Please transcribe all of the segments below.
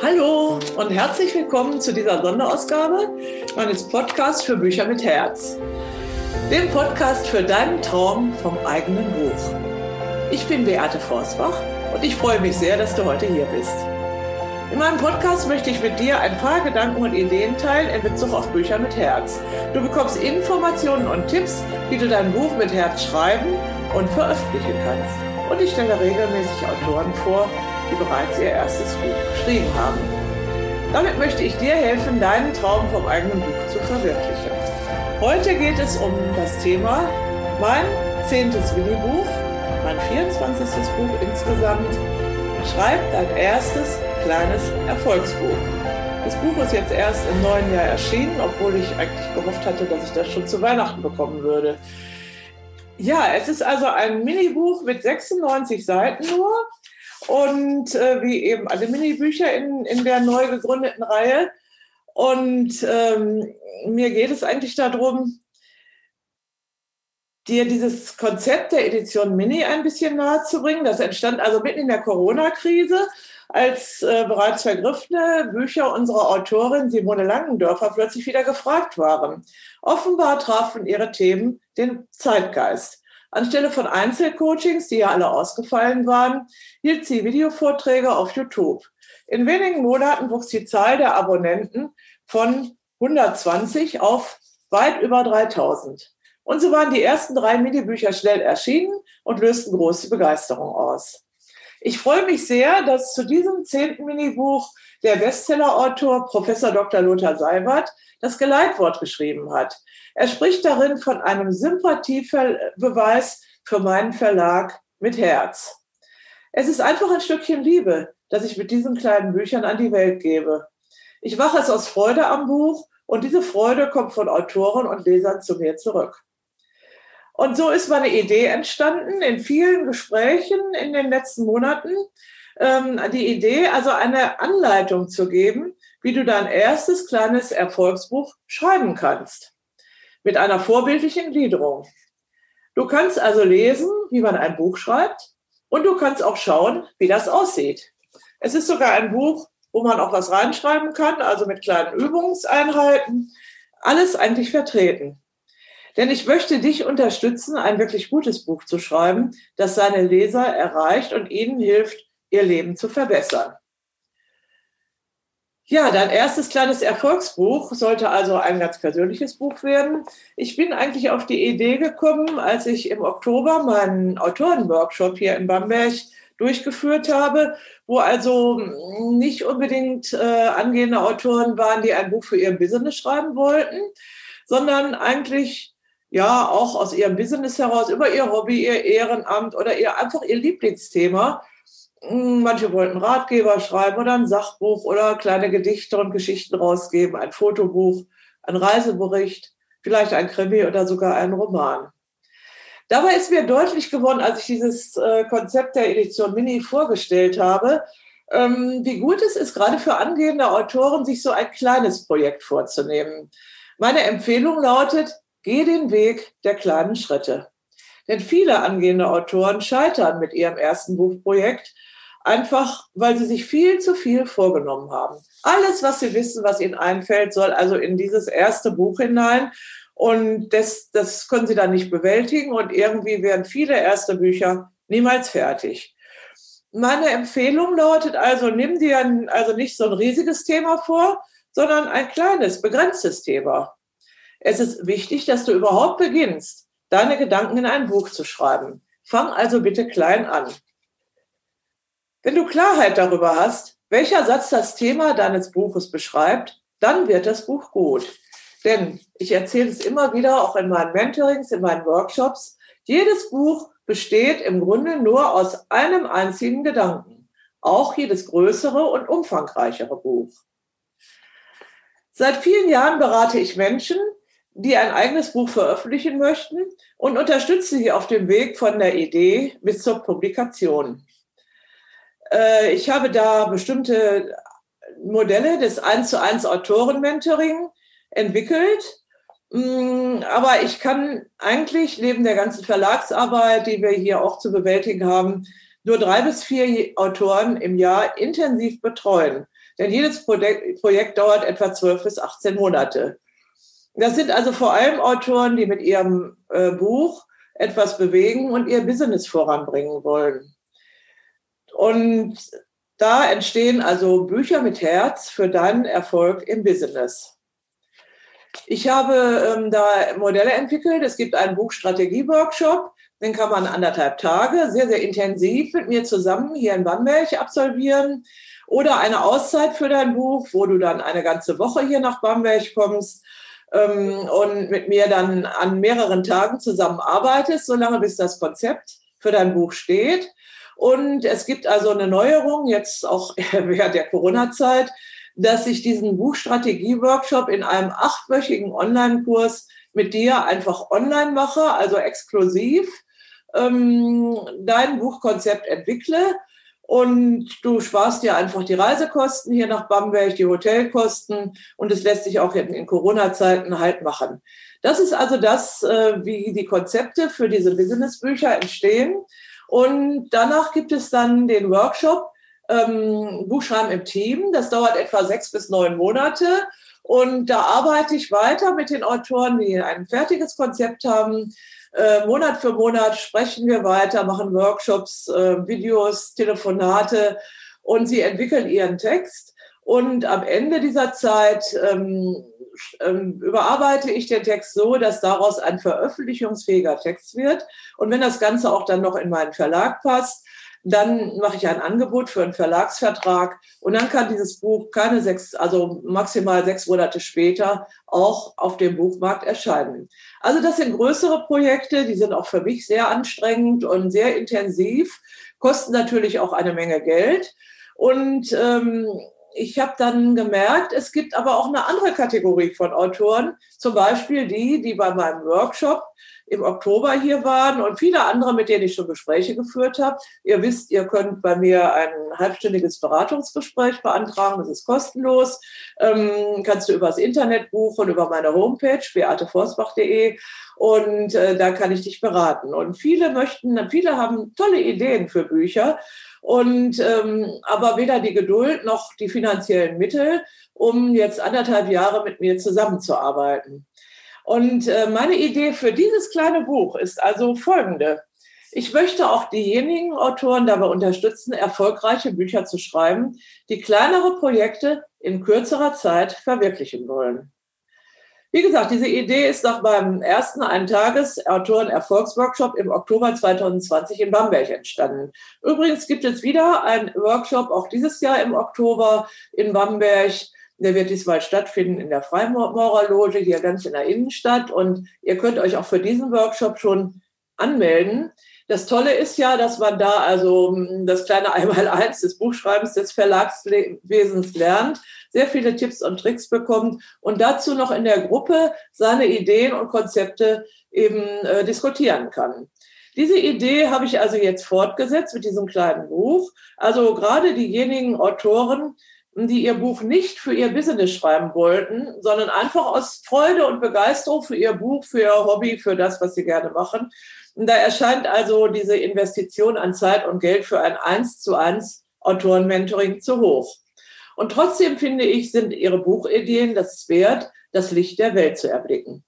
Hallo und herzlich willkommen zu dieser Sonderausgabe meines Podcasts für Bücher mit Herz. Dem Podcast für deinen Traum vom eigenen Buch. Ich bin Beate Forsbach und ich freue mich sehr, dass du heute hier bist. In meinem Podcast möchte ich mit dir ein paar Gedanken und Ideen teilen in Bezug auf Bücher mit Herz. Du bekommst Informationen und Tipps, wie du dein Buch mit Herz schreiben und veröffentlichen kannst. Und ich stelle regelmäßig Autoren vor, die bereits ihr erstes Buch geschrieben haben. Damit möchte ich dir helfen, deinen Traum vom eigenen Buch zu verwirklichen. Heute geht es um das Thema mein zehntes Minibuch, mein 24. Buch insgesamt. Schreib dein erstes kleines Erfolgsbuch. Das Buch ist jetzt erst im neuen Jahr erschienen, obwohl ich eigentlich gehofft hatte, dass ich das schon zu Weihnachten bekommen würde. Ja, es ist also ein Minibuch mit 96 Seiten nur und äh, wie eben alle Minibücher in, in der neu gegründeten Reihe. Und ähm, mir geht es eigentlich darum, dir dieses Konzept der Edition Mini ein bisschen nahe zu bringen. Das entstand also mitten in der Corona-Krise, als äh, bereits vergriffene Bücher unserer Autorin Simone Langendörfer plötzlich wieder gefragt waren. Offenbar trafen ihre Themen den Zeitgeist. Anstelle von Einzelcoachings, die ja alle ausgefallen waren, hielt sie Videovorträge auf YouTube. In wenigen Monaten wuchs die Zahl der Abonnenten von 120 auf weit über 3000. Und so waren die ersten drei Minibücher schnell erschienen und lösten große Begeisterung aus. Ich freue mich sehr, dass zu diesem zehnten Minibuch der Bestsellerautor Professor Dr. Lothar Seibert das Geleitwort geschrieben hat. Er spricht darin von einem Sympathiebeweis für meinen Verlag mit Herz. Es ist einfach ein Stückchen Liebe, das ich mit diesen kleinen Büchern an die Welt gebe. Ich mache es aus Freude am Buch und diese Freude kommt von Autoren und Lesern zu mir zurück. Und so ist meine Idee entstanden in vielen Gesprächen in den letzten Monaten. Ähm, die Idee, also eine Anleitung zu geben, wie du dein erstes kleines Erfolgsbuch schreiben kannst mit einer vorbildlichen Gliederung. Du kannst also lesen, wie man ein Buch schreibt und du kannst auch schauen, wie das aussieht. Es ist sogar ein Buch, wo man auch was reinschreiben kann, also mit kleinen Übungseinheiten. Alles eigentlich vertreten. Denn ich möchte dich unterstützen, ein wirklich gutes Buch zu schreiben, das seine Leser erreicht und ihnen hilft, ihr Leben zu verbessern. Ja, dein erstes kleines Erfolgsbuch sollte also ein ganz persönliches Buch werden. Ich bin eigentlich auf die Idee gekommen, als ich im Oktober meinen Autorenworkshop hier in Bamberg durchgeführt habe, wo also nicht unbedingt äh, angehende Autoren waren, die ein Buch für ihr Business schreiben wollten, sondern eigentlich ja auch aus ihrem Business heraus über ihr Hobby, ihr Ehrenamt oder ihr einfach ihr Lieblingsthema manche wollten Ratgeber schreiben oder ein Sachbuch oder kleine Gedichte und Geschichten rausgeben, ein Fotobuch, ein Reisebericht, vielleicht ein Krimi oder sogar ein Roman. Dabei ist mir deutlich geworden, als ich dieses äh, Konzept der Edition Mini vorgestellt habe, ähm, wie gut es ist, gerade für angehende Autoren, sich so ein kleines Projekt vorzunehmen. Meine Empfehlung lautet, geh den Weg der kleinen Schritte. Denn viele angehende Autoren scheitern mit ihrem ersten Buchprojekt, einfach weil sie sich viel zu viel vorgenommen haben. Alles, was sie wissen, was ihnen einfällt, soll also in dieses erste Buch hinein. Und das, das können sie dann nicht bewältigen. Und irgendwie werden viele erste Bücher niemals fertig. Meine Empfehlung lautet also, nimm dir ein, also nicht so ein riesiges Thema vor, sondern ein kleines, begrenztes Thema. Es ist wichtig, dass du überhaupt beginnst deine Gedanken in ein Buch zu schreiben. Fang also bitte klein an. Wenn du Klarheit darüber hast, welcher Satz das Thema deines Buches beschreibt, dann wird das Buch gut. Denn ich erzähle es immer wieder, auch in meinen Mentorings, in meinen Workshops, jedes Buch besteht im Grunde nur aus einem einzigen Gedanken. Auch jedes größere und umfangreichere Buch. Seit vielen Jahren berate ich Menschen, die ein eigenes Buch veröffentlichen möchten und unterstütze sie auf dem Weg von der Idee bis zur Publikation. Äh, ich habe da bestimmte Modelle des 1 zu 1 Autoren-Mentoring entwickelt. Mm, aber ich kann eigentlich neben der ganzen Verlagsarbeit, die wir hier auch zu bewältigen haben, nur drei bis vier Autoren im Jahr intensiv betreuen. denn jedes Projekt, dauert etwa 12 bis 18 Monate. Das sind also vor allem Autoren, die mit ihrem äh, Buch etwas bewegen und ihr Business voranbringen wollen. Und da entstehen also Bücher mit Herz für deinen Erfolg im Business. Ich habe ähm, da Modelle entwickelt. Es gibt einen Buchstrategie-Workshop, den kann man anderthalb Tage sehr, sehr intensiv mit mir zusammen hier in Bamberg absolvieren. Oder eine Auszeit für dein Buch, wo du dann eine ganze Woche hier nach Bamberg kommst ähm, und mit mir dann an mehreren Tagen zusammenarbeitest, solange bis das Konzept für dein Buch steht. Und es gibt also eine Neuerung, jetzt auch während der Corona-Zeit, dass ich diesen Buchstrategie-Workshop in einem achtwöchigen Online-Kurs mit dir einfach online mache, also exklusiv ähm, dein Buchkonzept entwickle und du sparst dir einfach die Reisekosten hier nach Bamberg, die Hotelkosten und es lässt sich auch in, Corona-Zeiten halt machen. Das ist also das, äh, wie die Konzepte für diese Businessbücher entstehen. Und danach gibt es dann den Workshop ähm, Buchschreiben im Team. Das dauert etwa sechs bis neun Monate. Und da arbeite ich weiter mit den Autoren, die ein fertiges Konzept haben, äh, Monat für Monat sprechen wir weiter, machen Workshops, äh, Videos, Telefonate und sie entwickeln ihren Text. Und am Ende dieser Zeit ähm, ähm, überarbeite ich den Text so, dass daraus ein veröffentlichungsfähiger Text wird. Und wenn das Ganze auch dann noch in meinen Verlag passt, dann mache ich ein Angebot für einen Verlagsvertrag und dann kann dieses Buch keine sechs, also maximal sechs Monate später auch auf dem Buchmarkt erscheinen. Also das sind größere Projekte, die sind auch für mich sehr anstrengend und sehr intensiv, kosten natürlich auch eine Menge Geld. Und ähm, ich habe dann gemerkt, es gibt aber auch eine andere Kategorie von Autoren, zum Beispiel die, die bei meinem Workshop im Oktober hier waren und viele andere, mit denen ich schon Gespräche geführt habe. Ihr wisst, ihr könnt bei mir ein halbstündiges Beratungsgespräch beantragen, das ist kostenlos. Ähm, kannst du übers Internet buchen, über meine Homepage beateforstbach.de und äh, da kann ich dich beraten. Und viele möchten, viele haben tolle Ideen für Bücher und ähm, aber weder die Geduld noch die finanziellen Mittel, um jetzt anderthalb Jahre mit mir zusammenzuarbeiten. Und äh, meine Idee für dieses kleine Buch ist also folgende. Ich möchte auch diejenigen Autoren dabei unterstützen, erfolgreiche Bücher zu schreiben, die kleinere Projekte in kürzerer Zeit verwirklichen wollen. Wie gesagt, diese Idee ist nach meinem ersten Eintages-Autoren-Erfolgsworkshop im Oktober 2020 in Bamberg entstanden. Übrigens gibt es wieder einen Workshop, auch dieses Jahr im Oktober in Bamberg, der wird diesmal stattfinden in der Freimaurerloge hier ganz in der Innenstadt. Und ihr könnt euch auch für diesen Workshop schon anmelden. Das Tolle ist ja, dass man da also hm, das kleine Einmaleins des Buchschreibens des Verlagswesens lernt, sehr viele Tipps und Tricks bekommt und dazu noch in der Gruppe seine Ideen und Konzepte eben äh, diskutieren kann. Diese Idee habe ich also jetzt fortgesetzt mit diesem kleinen Buch. Also gerade diejenigen Autoren, die ihr Buch nicht für ihr Business schreiben wollten, sondern einfach aus Freude und Begeisterung für ihr Buch, für ihr Hobby, für das, was sie gerne machen. Und da erscheint also diese Investition an Zeit und Geld für ein eins zu eins Autorenmentoring zu hoch. Und trotzdem finde ich, sind ihre Buchideen das wert, das Licht der Welt zu erblicken.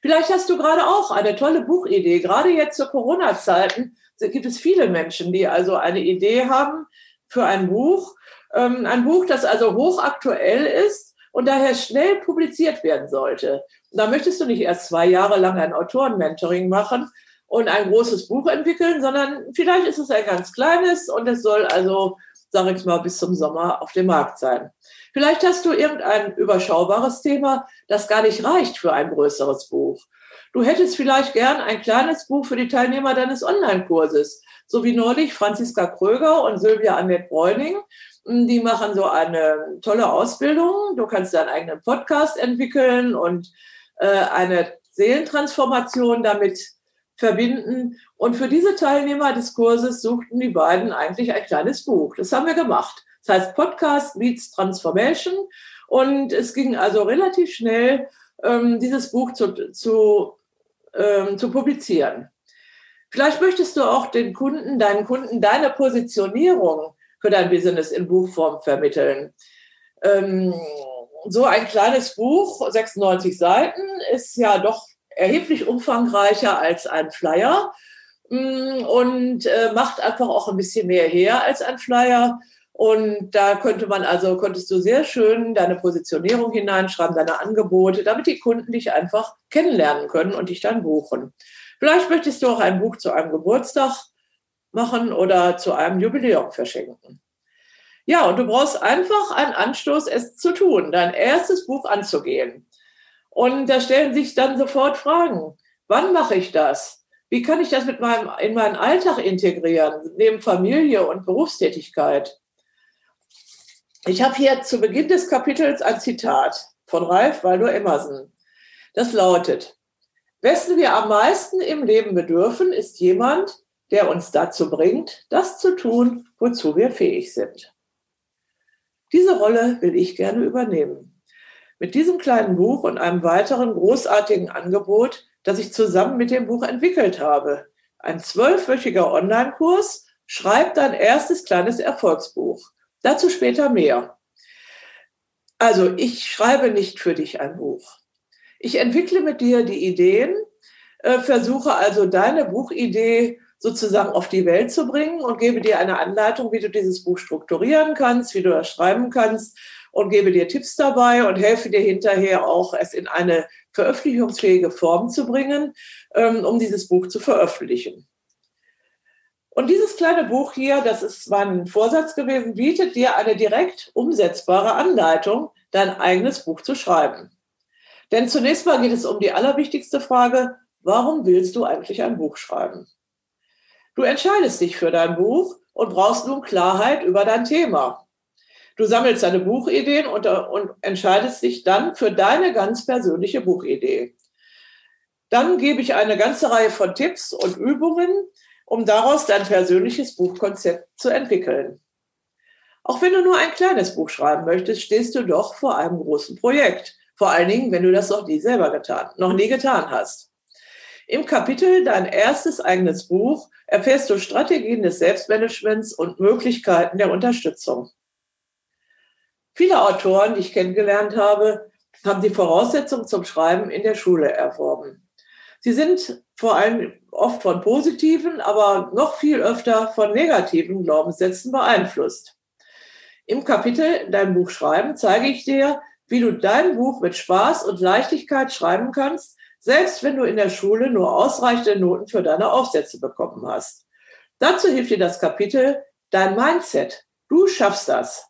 Vielleicht hast du gerade auch eine tolle Buchidee. Gerade jetzt zu Corona-Zeiten gibt es viele Menschen, die also eine Idee haben für ein Buch, ähm, ein Buch, das also hochaktuell ist und daher schnell publiziert werden sollte. Da möchtest du nicht erst zwei Jahre lang ein Autorenmentoring machen und ein großes Buch entwickeln, sondern vielleicht ist es ein ganz kleines und es soll also, sage ich mal, bis zum Sommer auf dem Markt sein. Vielleicht hast du irgendein überschaubares Thema, das gar nicht reicht für ein größeres Buch. Du hättest vielleicht gern ein kleines Buch für die Teilnehmer deines Online-Kurses, so wie neulich Franziska Kröger und Sylvia Annette Bräuning. Die machen so eine tolle Ausbildung. Du kannst deinen eigenen Podcast entwickeln und äh, eine Seelentransformation damit verbinden. Und für diese Teilnehmer des Kurses suchten die beiden eigentlich ein kleines Buch. Das haben wir gemacht. Das heißt Podcast Meets Transformation. Und es ging also relativ schnell, ähm, dieses Buch zu, zu, ähm, zu publizieren. Vielleicht möchtest du auch den Kunden, deinen Kunden, deine Positionierung für dein Business in Buchform vermitteln. Ähm, so ein kleines Buch, 96 Seiten, ist ja doch erheblich umfangreicher als ein Flyer mm, und äh, macht einfach auch ein bisschen mehr her als ein Flyer. Und da könnte man also, konntest du sehr schön deine Positionierung hineinschreiben, deine Angebote, damit die Kunden dich einfach kennenlernen können und dich dann buchen. Vielleicht möchtest du auch ein Buch zu einem Geburtstag machen oder zu einem Jubiläum verschenken. Ja, und du brauchst einfach einen Anstoß, es zu tun, dein erstes Buch anzugehen. Und da stellen sich dann sofort Fragen. Wann mache ich das? Wie kann ich das mit meinem, in meinen Alltag integrieren, neben Familie und Berufstätigkeit? Ich habe hier zu Beginn des Kapitels ein Zitat von Ralph Waldo Emerson. Das lautet, wessen wir am meisten im Leben bedürfen, ist jemand, der uns dazu bringt, das zu tun, wozu wir fähig sind. Diese Rolle will ich gerne übernehmen. Mit diesem kleinen Buch und einem weiteren großartigen Angebot, das ich zusammen mit dem Buch entwickelt habe. Ein zwölfwöchiger Online-Kurs, schreib dein erstes kleines Erfolgsbuch. Dazu später mehr. Also ich schreibe nicht für dich ein Buch. Ich entwickle mit dir die Ideen, äh, versuche also deine Buchidee sozusagen auf die Welt zu bringen und gebe dir eine Anleitung, wie du dieses Buch strukturieren kannst, wie du das schreiben kannst und gebe dir Tipps dabei und helfe dir hinterher auch, es in eine veröffentlichungsfähige Form zu bringen, ähm, um dieses Buch zu veröffentlichen. Und dieses kleine Buch hier, das ist mein Vorsatz gewesen, bietet dir eine direkt umsetzbare Anleitung, dein eigenes Buch zu schreiben. Denn zunächst mal geht es um die allerwichtigste Frage, warum willst du eigentlich ein Buch schreiben? Du entscheidest dich für dein Buch und brauchst nun Klarheit über dein Thema. Du sammelst deine Buchideen und, und entscheidest dich dann für deine ganz persönliche Buchidee. Dann gebe ich eine ganze Reihe von Tipps und Übungen, um daraus dein persönliches Buchkonzept zu entwickeln. Auch wenn du nur ein kleines Buch schreiben möchtest, stehst du doch vor einem großen Projekt. Vor allen Dingen, wenn du das noch nie selber getan, noch nie getan hast. Im Kapitel Dein erstes eigenes Buch erfährst du Strategien des Selbstmanagements und Möglichkeiten der Unterstützung. Viele Autoren, die ich kennengelernt habe, haben die Voraussetzungen zum Schreiben in der Schule erworben. Sie sind vor allem oft von positiven, aber noch viel öfter von negativen Glaubenssätzen beeinflusst. Im Kapitel Dein Buch schreiben zeige ich dir, wie du dein Buch mit Spaß und Leichtigkeit schreiben kannst, selbst wenn du in der Schule nur ausreichende Noten für deine Aufsätze bekommen hast. Dazu hilft dir das Kapitel Dein Mindset. Du schaffst das.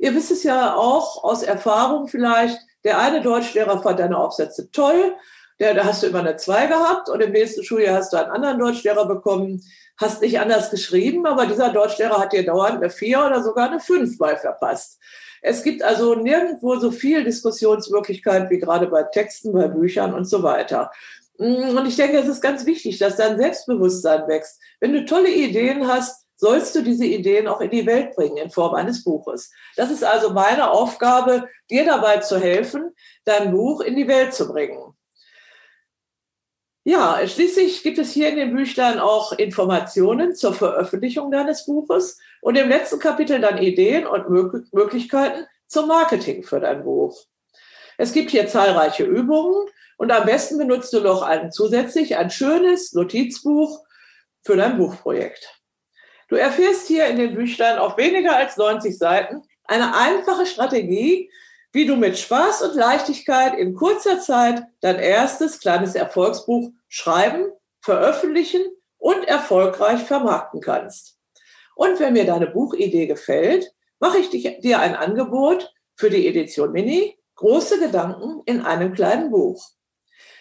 Ihr wisst es ja auch aus Erfahrung vielleicht, der eine Deutschlehrer fand deine Aufsätze toll der, da hast du immer eine 2 gehabt und im nächsten Schuljahr hast du einen anderen Deutschlehrer bekommen, hast nicht anders geschrieben, aber dieser Deutschlehrer hat dir dauernd eine 4 oder sogar eine 5 bei verpasst. Es gibt also nirgendwo so viel Diskussionsmöglichkeit wie gerade bei Texten, bei Büchern und so weiter. Und ich denke, es ist ganz wichtig, dass dein Selbstbewusstsein wächst. Wenn du tolle Ideen hast, sollst du diese Ideen auch in die Welt bringen in Form eines Buches. Das ist also meine Aufgabe, dir dabei zu helfen, dein Buch in die Welt zu bringen. Ja, schließlich gibt es hier in den Büchlein auch Informationen zur Veröffentlichung deines Buches und im letzten Kapitel dann Ideen und Möglichkeiten zum Marketing für dein Buch. Es gibt hier zahlreiche Übungen und am besten benutzt du noch ein, zusätzlich ein schönes Notizbuch für dein Buchprojekt. Du erfährst hier in den Büchlein auf weniger als 90 Seiten eine einfache Strategie, wie du mit Spaß und Leichtigkeit in kurzer Zeit dein erstes kleines Erfolgsbuch schreiben, veröffentlichen und erfolgreich vermarkten kannst. Und wenn mir deine Buchidee gefällt, mache ich dir ein Angebot für die Edition Mini, große Gedanken in einem kleinen Buch.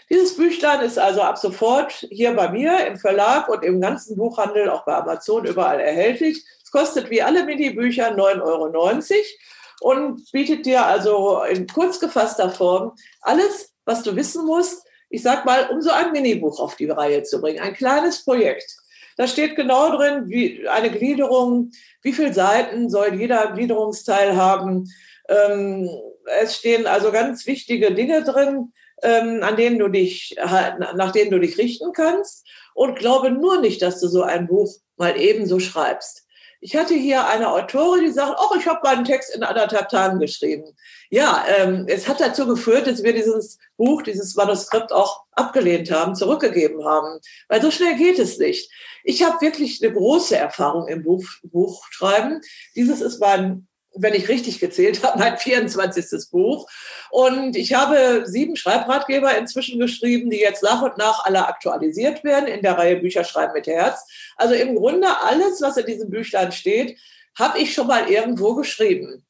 Dieses Büchlein ist also ab sofort hier bei mir im Verlag und im ganzen Buchhandel, auch bei Amazon, überall erhältlich. Es kostet wie alle Mini-Bücher 9,90 Euro und bietet dir also in kurz gefasster Form alles, was du wissen musst, ich sag mal, um so ein Minibuch auf die Reihe zu bringen, ein kleines Projekt. Da steht genau drin, wie eine Gliederung, wie viele Seiten soll jeder Gliederungsteil haben. Ähm, es stehen also ganz wichtige Dinge drin, ähm, an denen du dich, nach denen du dich richten kannst. Und glaube nur nicht, dass du so ein Buch mal ebenso schreibst. Ich hatte hier eine Autorin, die sagt, oh, ich habe meinen Text in anderthalb Tagen geschrieben. Ja, ähm, es hat dazu geführt, dass wir dieses Buch, dieses Manuskript auch abgelehnt haben, zurückgegeben haben. Weil so schnell geht es nicht. Ich habe wirklich eine große Erfahrung im Buch, Buchschreiben. Dieses ist mein wenn ich richtig gezählt habe, mein 24. Buch. Und ich habe sieben Schreibratgeber inzwischen geschrieben, die jetzt nach und nach alle aktualisiert werden in der Reihe Bücher schreiben mit Herz. Also im Grunde alles, was in diesem Büchlein steht, habe ich schon mal irgendwo geschrieben.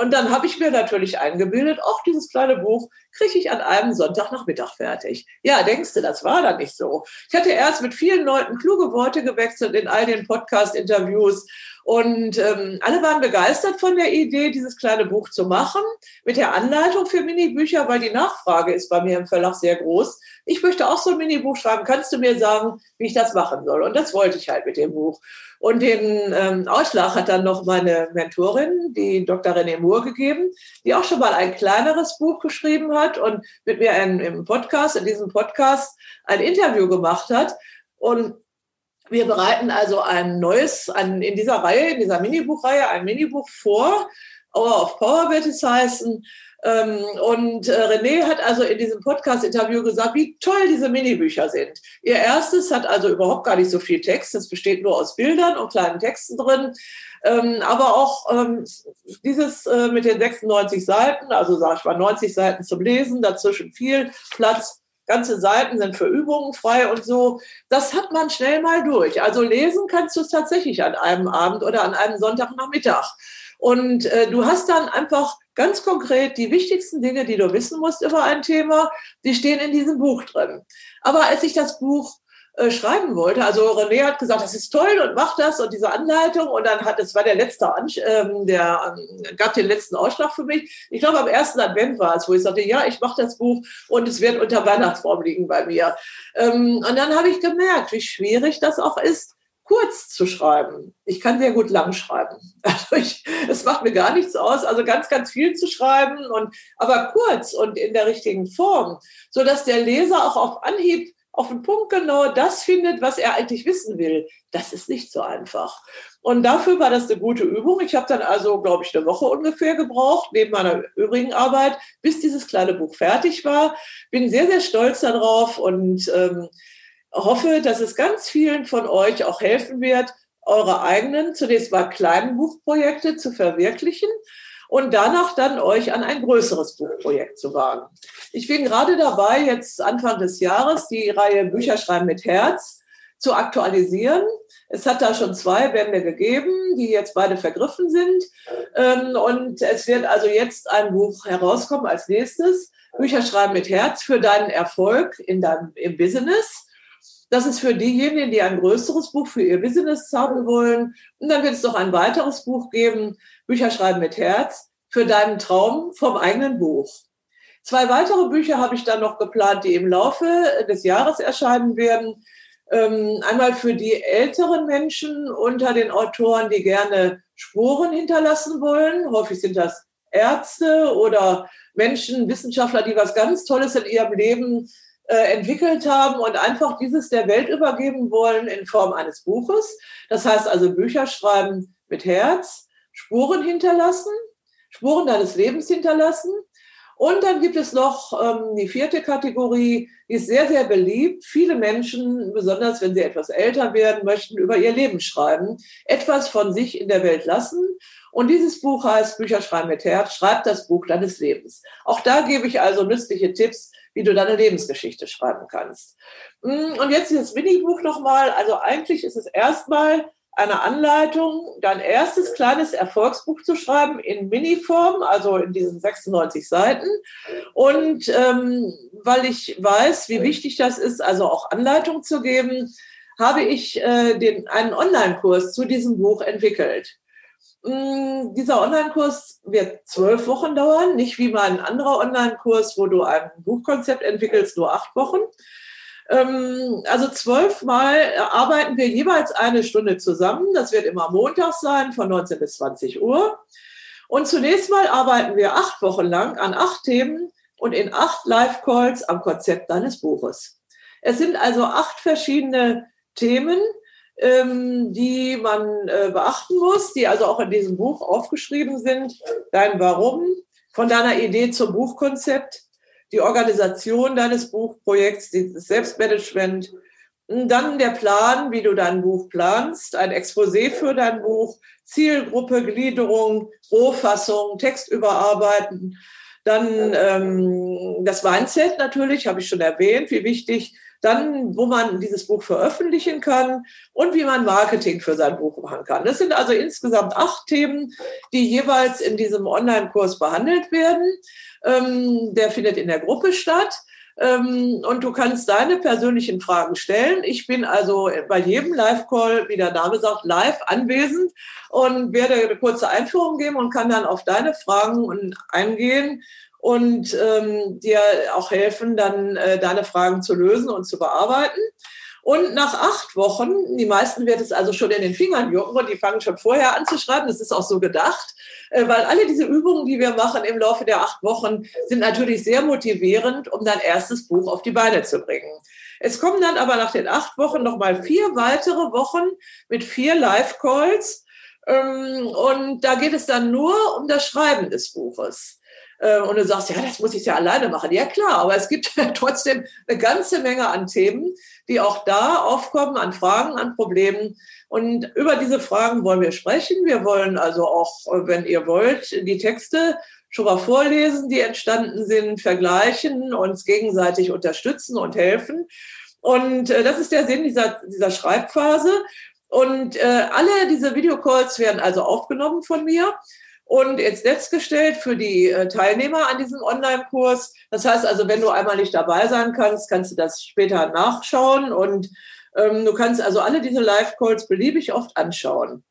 Und dann habe ich mir natürlich eingebildet, auch dieses kleine Buch kriege ich an einem Sonntagnachmittag fertig. Ja, denkst du, das war dann nicht so. Ich hatte erst mit vielen Leuten kluge Worte gewechselt in all den Podcast-Interviews und ähm, alle waren begeistert von der Idee, dieses kleine Buch zu machen, mit der Anleitung für Minibücher, weil die Nachfrage ist bei mir im Verlag sehr groß. Ich möchte auch so ein Minibuch schreiben. Kannst du mir sagen, wie ich das machen soll? Und das wollte ich halt mit dem Buch. Und den ähm, Ausschlag hat dann noch meine Mentorin, die Dr. René Moore, gegeben, die auch schon mal ein kleineres Buch geschrieben hat und mit mir ein, im Podcast, in diesem Podcast, ein Interview gemacht hat. Und wir bereiten also ein neues, ein, in dieser Reihe, in dieser Minibuchreihe, ein Minibuch vor. Hour of Power wird es heißen. Ähm, und äh, René hat also in diesem Podcast-Interview gesagt, wie toll diese Minibücher sind. Ihr erstes hat also überhaupt gar nicht so viel Text. Es besteht nur aus Bildern und kleinen Texten drin. Ähm, aber auch ähm, dieses äh, mit den 96 Seiten, also sage ich mal 90 Seiten zum Lesen, dazwischen viel Platz ganze Seiten sind für Übungen frei und so. Das hat man schnell mal durch. Also lesen kannst du es tatsächlich an einem Abend oder an einem Sonntagnachmittag. Und äh, du hast dann einfach ganz konkret die wichtigsten Dinge, die du wissen musst über ein Thema, die stehen in diesem Buch drin. Aber als ich das Buch äh, schreiben wollte. Also René hat gesagt, das ist toll und macht das und diese Anleitung und dann hat, es war der letzte, ähm, der ähm, gab den letzten Ausschlag für mich. Ich glaube am ersten Advent war es, wo ich sagte, ja, ich mache das Buch und es wird unter Weihnachtsbaum liegen bei mir. Ähm, und dann habe ich gemerkt, wie schwierig das auch ist, kurz zu schreiben. Ich kann sehr gut lang schreiben. Also ich, es macht mir gar nichts aus, also ganz, ganz viel zu schreiben und aber kurz und in der richtigen Form, so dass der Leser auch auf Anhieb auf den Punkt genau das findet, was er eigentlich wissen will. Das ist nicht so einfach. Und dafür war das eine gute Übung. Ich habe dann also, glaube ich, eine Woche ungefähr gebraucht, neben meiner übrigen Arbeit, bis dieses kleine Buch fertig war. Bin sehr, sehr stolz darauf und ähm, hoffe, dass es ganz vielen von euch auch helfen wird, eure eigenen, zunächst mal kleinen Buchprojekte zu verwirklichen und danach dann euch an ein größeres Buchprojekt zu wagen. Ich bin gerade dabei, jetzt Anfang des Jahres die Reihe Bücher schreiben mit Herz zu aktualisieren. Es hat da schon zwei Bände gegeben, die jetzt beide vergriffen sind. Ähm, und es wird also jetzt ein Buch herauskommen als nächstes. Bücher schreiben mit Herz für deinen Erfolg in deinem, im Business. Das ist für diejenigen, die ein größeres Buch für ihr Business haben wollen. Und dann wird es noch ein weiteres Buch geben, Bücher schreiben mit Herz, für deinen Traum vom eigenen Buch. Zwei weitere Bücher habe ich dann noch geplant, die im Laufe des Jahres erscheinen werden. Ähm, einmal für die älteren Menschen unter den Autoren, die gerne Spuren hinterlassen wollen. Häufig sind das Ärzte oder Menschen, Wissenschaftler, die was ganz Tolles in ihrem Leben entwickelt haben und einfach dieses der Welt übergeben wollen in Form eines Buches. Das heißt also Bücher schreiben mit Herz, Spuren hinterlassen, Spuren deines Lebens hinterlassen. Und dann gibt es noch ähm, die vierte Kategorie, die ist sehr, sehr beliebt. Viele Menschen, besonders wenn sie etwas älter werden, möchten über ihr Leben schreiben, etwas von sich in der Welt lassen. Und dieses Buch heißt Bücher schreiben mit Herz, schreib das Buch deines Lebens. Auch da gebe ich also nützliche Tipps, wie du deine Lebensgeschichte schreiben kannst. Mm, und jetzt dieses Minibuch nochmal. Also eigentlich ist es erstmal eine Anleitung, dein erstes kleines Erfolgsbuch zu schreiben in Miniform, also in diesen 96 Seiten. Und ähm, weil ich weiß, wie wichtig das ist, also auch Anleitung zu geben, habe ich äh, den, einen Online-Kurs zu diesem Buch entwickelt. Mm, dieser Online-Kurs wird zwölf Wochen dauern, nicht wie mein anderer Online-Kurs, wo du ein Buchkonzept entwickelst, nur acht Wochen. Ähm, also zwölfmal arbeiten wir jeweils eine Stunde zusammen. Das wird immer Montag sein, von 19 bis 20 Uhr. Und zunächst mal arbeiten wir acht Wochen lang an acht Themen und in acht Live-Calls am Konzept deines Buches. Es sind also acht verschiedene Themen, ähm, die man äh, beachten muss, die also auch in diesem Buch aufgeschrieben sind. Dein Warum, von deiner Idee zum Buchkonzept, die Organisation deines Buchprojekts, das Selbstmanagement, dann der Plan, wie du dein Buch planst, ein Exposé für dein Buch, Zielgruppe, Gliederung, Rohfassung, Text überarbeiten. Dann ähm, das Mindset natürlich, habe ich schon erwähnt, wie wichtig. Dann, wo man dieses Buch veröffentlichen kann und wie man Marketing für sein Buch machen kann. Das sind also insgesamt acht Themen, die jeweils in diesem Online-Kurs behandelt werden. Ähm, der findet in der Gruppe statt. Ähm, und du kannst deine persönlichen Fragen stellen. Ich bin also bei jedem Live-Call, wie der Name sagt, live anwesend und werde eine kurze Einführung geben und kann dann auf deine Fragen eingehen und ähm, dir auch helfen, dann äh, deine Fragen zu lösen und zu bearbeiten. Und nach acht Wochen, die meisten wird es also schon in den Fingern jucken und die fangen schon vorher an zu schreiben, das ist auch so gedacht, äh, weil alle diese Übungen, die wir machen im Laufe der acht Wochen, sind natürlich sehr motivierend, um dein erstes Buch auf die Beine zu bringen. Es kommen dann aber nach den acht Wochen nochmal vier weitere Wochen mit vier Live-Calls. Ähm, und da geht es dann nur um das Schreiben des Buches. Äh, und du sagst, ja, das muss ich ja alleine machen. Ja klar, aber es gibt trotzdem eine ganze Menge an Themen, die auch da aufkommen, an Fragen, an Problemen. Und über diese Fragen wollen wir sprechen. Wir wollen also auch, wenn ihr wollt, die Texte schon mal vorlesen, die entstanden sind, vergleichen, uns gegenseitig unterstützen und helfen. Und äh, das ist der Sinn dieser, dieser Schreibphase. Und äh, alle diese Videocalls werden also aufgenommen von mir und jetzt Netz gestellt für die äh, Teilnehmer an diesem Online-Kurs. Das heißt also, wenn du einmal nicht dabei sein kannst, kannst du das später nachschauen und ähm, du kannst also alle diese Live-Calls beliebig oft anschauen.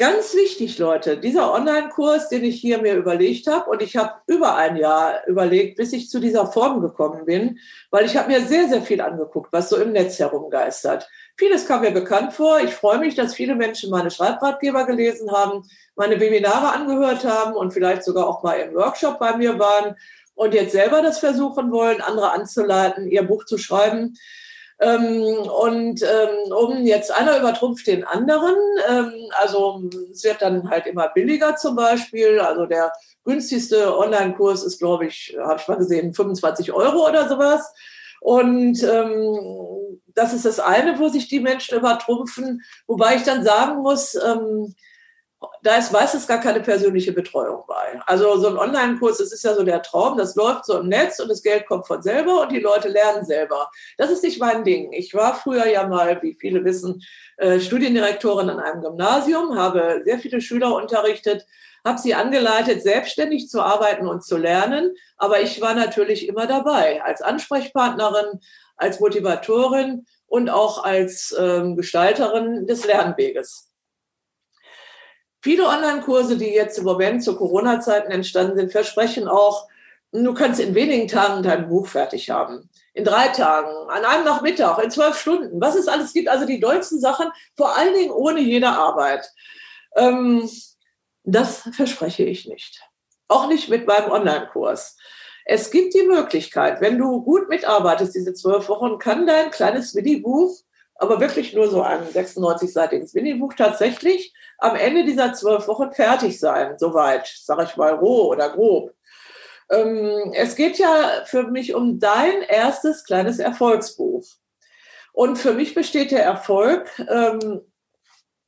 Ganz wichtig, Leute, dieser Online-Kurs, den ich hier mir überlegt habe, und ich habe über ein Jahr überlegt, bis ich zu dieser Form gekommen bin, weil ich habe mir sehr, sehr viel angeguckt, was so im Netz herumgeistert. Vieles kam mir bekannt vor. Ich freue mich, dass viele Menschen meine Schreibratgeber gelesen haben, meine Webinare angehört haben und vielleicht sogar auch mal im Workshop bei mir waren und jetzt selber das versuchen wollen, andere anzuleiten, ihr Buch zu schreiben. Ähm, und ähm, um jetzt einer übertrumpft den anderen. Ähm, also es wird dann halt immer billiger zum Beispiel. Also der günstigste Online-Kurs ist, glaube ich, habe ich mal gesehen, 25 Euro oder sowas. Und ähm, das ist das eine, wo sich die Menschen übertrumpfen. Wobei ich dann sagen muss, ähm, da ist meistens gar keine persönliche Betreuung bei. Also so ein Online-Kurs, das ist ja so der Traum, das läuft so im Netz und das Geld kommt von selber und die Leute lernen selber. Das ist nicht mein Ding. Ich war früher ja mal, wie viele wissen, äh, Studiendirektorin an einem Gymnasium, habe sehr viele Schüler unterrichtet, habe sie angeleitet, selbstständig zu arbeiten und zu lernen. Aber ich war natürlich immer dabei, als Ansprechpartnerin, als Motivatorin und auch als ähm, Gestalterin des Lernweges. Viele Online-Kurse, die jetzt im Moment zu Corona-Zeiten entstanden sind, versprechen auch, du kannst in wenigen Tagen dein Buch fertig haben. In drei Tagen, an einem Nachmittag, in zwölf Stunden, was es alles gibt. Also die dollsten Sachen, vor allen Dingen ohne jede Arbeit. Ähm, das verspreche ich nicht. Auch nicht mit meinem Online-Kurs. Es gibt die Möglichkeit, wenn du gut mitarbeitest, diese zwölf Wochen, kann dein kleines Mini-Buch aber wirklich nur so ein 96-seitiges Minibuch tatsächlich am Ende dieser zwölf Wochen fertig sein, soweit, sage ich mal, roh oder grob. Ähm, es geht ja für mich um dein erstes kleines Erfolgsbuch. Und für mich besteht der Erfolg, ähm,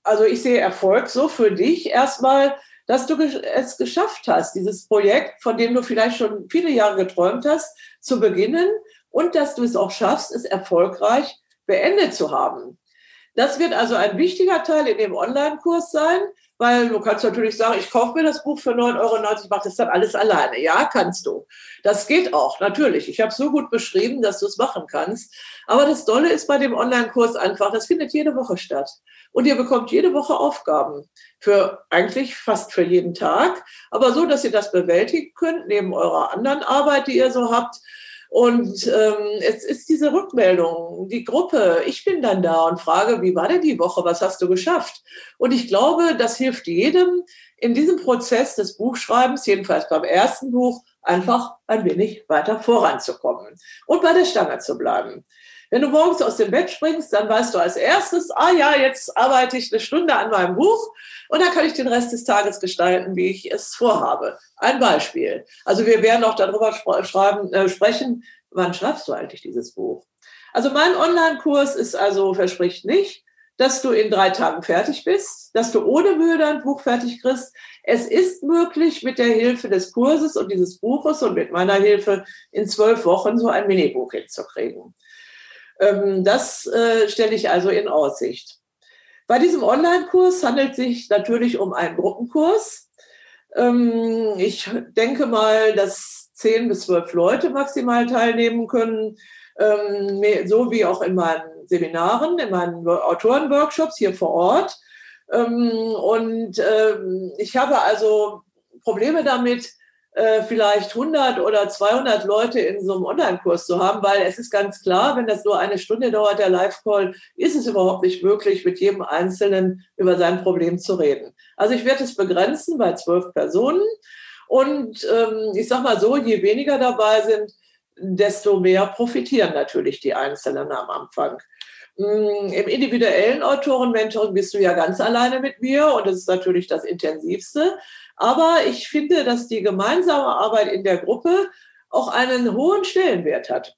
also ich sehe Erfolg so für dich erstmal, dass du es geschafft hast, dieses Projekt, von dem du vielleicht schon viele Jahre geträumt hast, zu beginnen und dass du es auch schaffst, es erfolgreich beendet zu haben. Das wird also ein wichtiger Teil in dem Online-Kurs sein, weil du kannst natürlich sagen, ich kaufe mir das Buch für 9,90 Euro, mache das dann alles alleine. Ja, kannst du. Das geht auch, natürlich. Ich habe es so gut beschrieben, dass du es machen kannst. Aber das Tolle ist bei dem Online-Kurs einfach, das findet jede Woche statt. Und ihr bekommt jede Woche Aufgaben für eigentlich fast für jeden Tag, aber so, dass ihr das bewältigen könnt, neben eurer anderen Arbeit, die ihr so habt. Und ähm, es ist diese Rückmeldung, die Gruppe. Ich bin dann da und frage, wie war denn die Woche? Was hast du geschafft? Und ich glaube, das hilft jedem in diesem Prozess des Buchschreibens, jedenfalls beim ersten Buch, einfach ein wenig weiter voranzukommen und bei der Stange zu bleiben. Wenn du morgens aus dem Bett springst, dann weißt du als erstes, ah ja, jetzt arbeite ich eine Stunde an meinem Buch und dann kann ich den Rest des Tages gestalten, wie ich es vorhabe. Ein Beispiel. Also wir werden auch darüber schreiben, äh, sprechen, wann schreibst du eigentlich dieses Buch? Also mein Online-Kurs ist also, verspricht nicht, dass du in drei Tagen fertig bist, dass du ohne Mühe dein Buch fertig kriegst. Es ist möglich, mit der Hilfe des Kurses und dieses Buches und mit meiner Hilfe in zwölf Wochen so ein Minibuch hinzukriegen. Ähm, das äh, stelle ich also in Aussicht. Bei diesem Online-Kurs handelt es sich natürlich um einen Gruppenkurs. Ähm, ich denke mal, dass zehn bis zwölf Leute maximal teilnehmen können, ähm, so wie auch in meinen Seminaren, in meinen Autorenworkshops hier vor Ort. Und ich habe also Probleme damit, äh, vielleicht 100 oder 200 Leute in so einem Online-Kurs zu haben, weil es ist ganz klar, wenn das nur eine Stunde dauert, der Live-Call, ist es überhaupt nicht möglich, mit jedem Einzelnen über sein Problem zu reden. Also ich werde es begrenzen bei zwölf Personen. Und ähm, ich sage mal so, je weniger dabei sind, desto mehr profitieren natürlich die Einzelnen am Anfang. Mm, Im individuellen Autoren-Mentoring bist du ja ganz alleine mit mir und das ist natürlich das Intensivste. Aber ich finde, dass die gemeinsame Arbeit in der Gruppe auch einen hohen Stellenwert hat.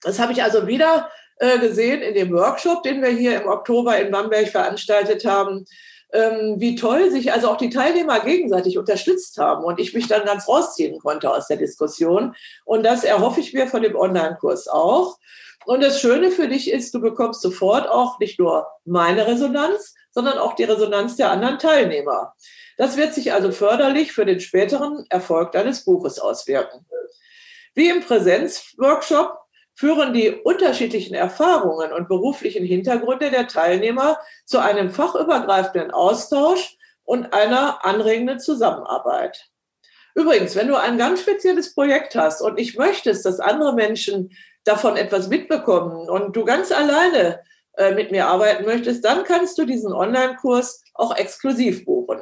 Das habe ich also wieder äh, gesehen in dem Workshop, den wir hier im Oktober in Bamberg veranstaltet haben, ähm, wie toll sich also auch die Teilnehmer gegenseitig unterstützt haben und ich mich dann ganz rausziehen konnte aus der Diskussion. Und das erhoffe ich mir von dem Online-Kurs auch. Und das Schöne für dich ist, du bekommst sofort auch nicht nur meine Resonanz, sondern auch die Resonanz der anderen Teilnehmer. Das wird sich also förderlich für den späteren Erfolg deines Buches auswirken. Wie im Präsenzworkshop führen die unterschiedlichen Erfahrungen und beruflichen Hintergründe der Teilnehmer zu einem fachübergreifenden Austausch und einer anregenden Zusammenarbeit. Übrigens, wenn du ein ganz spezielles Projekt hast und nicht möchtest, dass andere Menschen davon etwas mitbekommen und du ganz alleine äh, mit mir arbeiten möchtest, dann kannst du diesen Online-Kurs auch exklusiv buchen.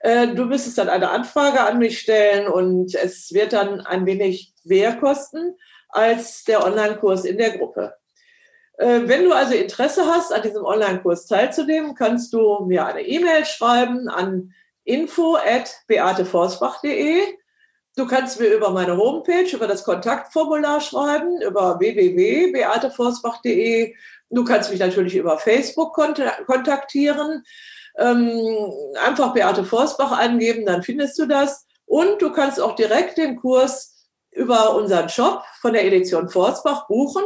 Äh, du müsstest dann eine Anfrage an mich stellen und es wird dann ein wenig mehr kosten als der Online-Kurs in der Gruppe. Äh, wenn du also Interesse hast, an diesem Online-Kurs teilzunehmen, kannst du mir eine E-Mail schreiben an info.beateforsbach.de. Du kannst mir über meine Homepage, über das Kontaktformular schreiben, über www.beateforsbach.de. Du kannst mich natürlich über Facebook kontaktieren. Ähm, einfach Beate Forsbach eingeben, dann findest du das. Und du kannst auch direkt den Kurs über unseren Shop von der Edition Forsbach buchen.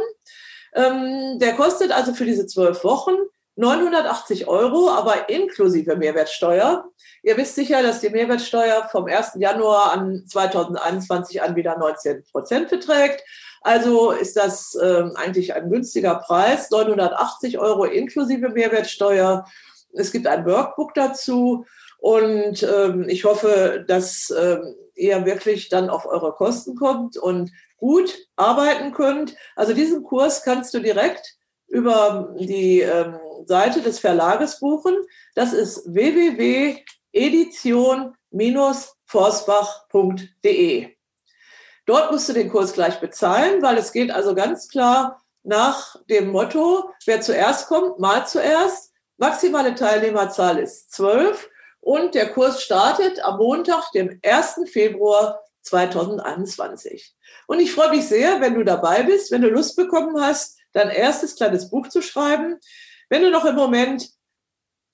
Ähm, der kostet also für diese zwölf Wochen 980 Euro, aber inklusive Mehrwertsteuer. Ihr wisst sicher, dass die Mehrwertsteuer vom 1. Januar an 2021 an wieder 19 Prozent beträgt. Also ist das ähm, eigentlich ein günstiger Preis, 980 Euro inklusive Mehrwertsteuer. Es gibt ein Workbook dazu und ähm, ich hoffe, dass ähm, ihr wirklich dann auf eure Kosten kommt und gut arbeiten könnt. Also diesen Kurs kannst du direkt über die ähm, Seite des Verlages buchen. Das ist www.edition-forsbach.de. Dort musst du den Kurs gleich bezahlen, weil es geht also ganz klar nach dem Motto, wer zuerst kommt, mal zuerst. Maximale Teilnehmerzahl ist zwölf und der Kurs startet am Montag, dem 1. Februar 2021. Und ich freue mich sehr, wenn du dabei bist, wenn du Lust bekommen hast, dein erstes kleines Buch zu schreiben. Wenn du noch im Moment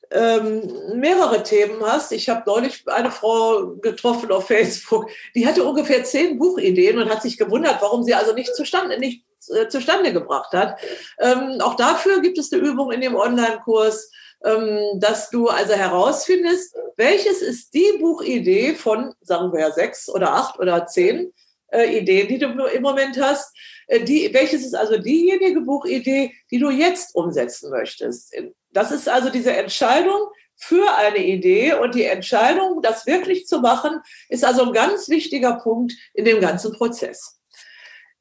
ähm, mehrere Themen hast. Ich habe neulich eine Frau getroffen auf Facebook, die hatte ungefähr zehn Buchideen und hat sich gewundert, warum sie also nicht zustande, nicht, äh, zustande gebracht hat. Ähm, auch dafür gibt es eine Übung in dem Online-Kurs ähm, dass du also herausfindest, welches ist die Buchidee von, sagen wir ja, sechs oder acht oder zehn äh, Ideen, die du im Moment hast. Äh, die, welches ist also diejenige Buchidee, die du jetzt umsetzen möchtest? Das ist also diese Entscheidung für eine Idee und die Entscheidung, das wirklich zu machen, ist also ein ganz wichtiger Punkt in dem ganzen Prozess.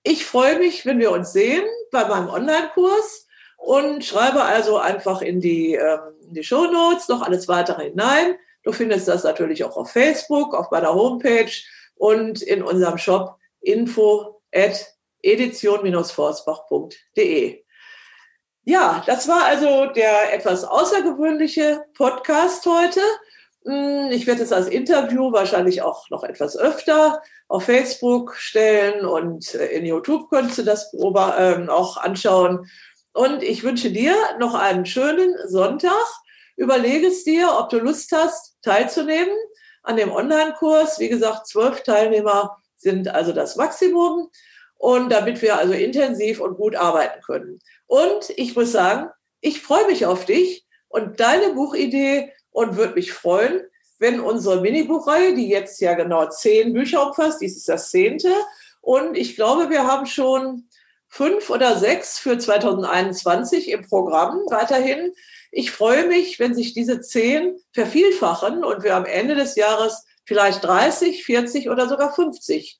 Ich freue mich, wenn wir uns sehen bei meinem Online-Kurs und schreibe also einfach in die, ähm, in die Show Notes noch alles weitere hinein. Du findest das natürlich auch auf Facebook, auf meiner Homepage und in unserem Shop info at edition-forsbach.de. Ja, das war also der etwas außergewöhnliche Podcast heute. Hm, ich werde es als Interview wahrscheinlich auch noch etwas öfter auf Facebook stellen und äh, in YouTube könntest du das ähm, auch anschauen. Und ich wünsche dir noch einen schönen Sonntag. Überlege es dir, ob du Lust hast, teilzunehmen an dem Online-Kurs. Wie gesagt, zwölf Teilnehmer sind also das Maximum. Und damit wir also intensiv und gut arbeiten können. Und ich muss sagen, ich freue mich auf dich und deine Buchidee und würde mich freuen, wenn unsere Minibuchreihe, die jetzt ja genau zehn Bücher umfasst, dies ist das zehnte, und ich glaube, wir haben schon fünf oder sechs für 2021 im Programm weiterhin. Ich freue mich, wenn sich diese zehn vervielfachen und wir am Ende des Jahres vielleicht 30, 40 oder sogar 50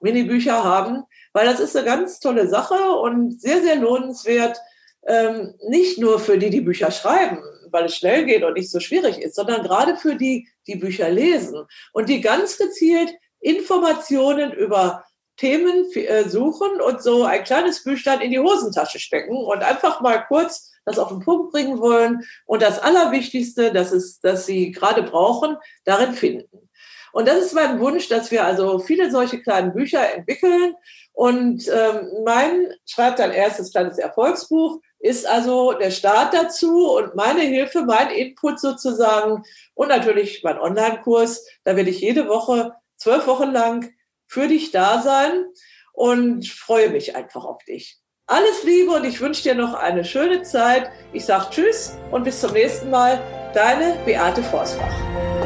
Minibücher haben, weil das ist eine ganz tolle Sache und sehr, sehr lohnenswert, ähm, nicht nur für die, die Bücher schreiben, weil es schnell geht und nicht so schwierig ist, sondern gerade für die, die Bücher lesen und die ganz gezielt Informationen über Themen äh, suchen und so ein kleines Büchlein in die Hosentasche stecken und einfach mal kurz das auf den Punkt bringen wollen und das Allerwichtigste, das ist, dass sie gerade brauchen, darin finden. Und das ist mein Wunsch, dass wir also viele solche kleinen Bücher entwickeln. Und ähm, mein schreibt ein erstes kleines Erfolgsbuch, ist also der Start dazu und meine Hilfe, mein Input sozusagen und natürlich mein Online-Kurs. Da werde ich jede Woche zwölf Wochen lang für dich da sein und freue mich einfach auf dich. Alles Liebe und ich wünsche dir noch eine schöne Zeit. Ich sage Tschüss und bis zum nächsten Mal. Deine Beate Forsbach.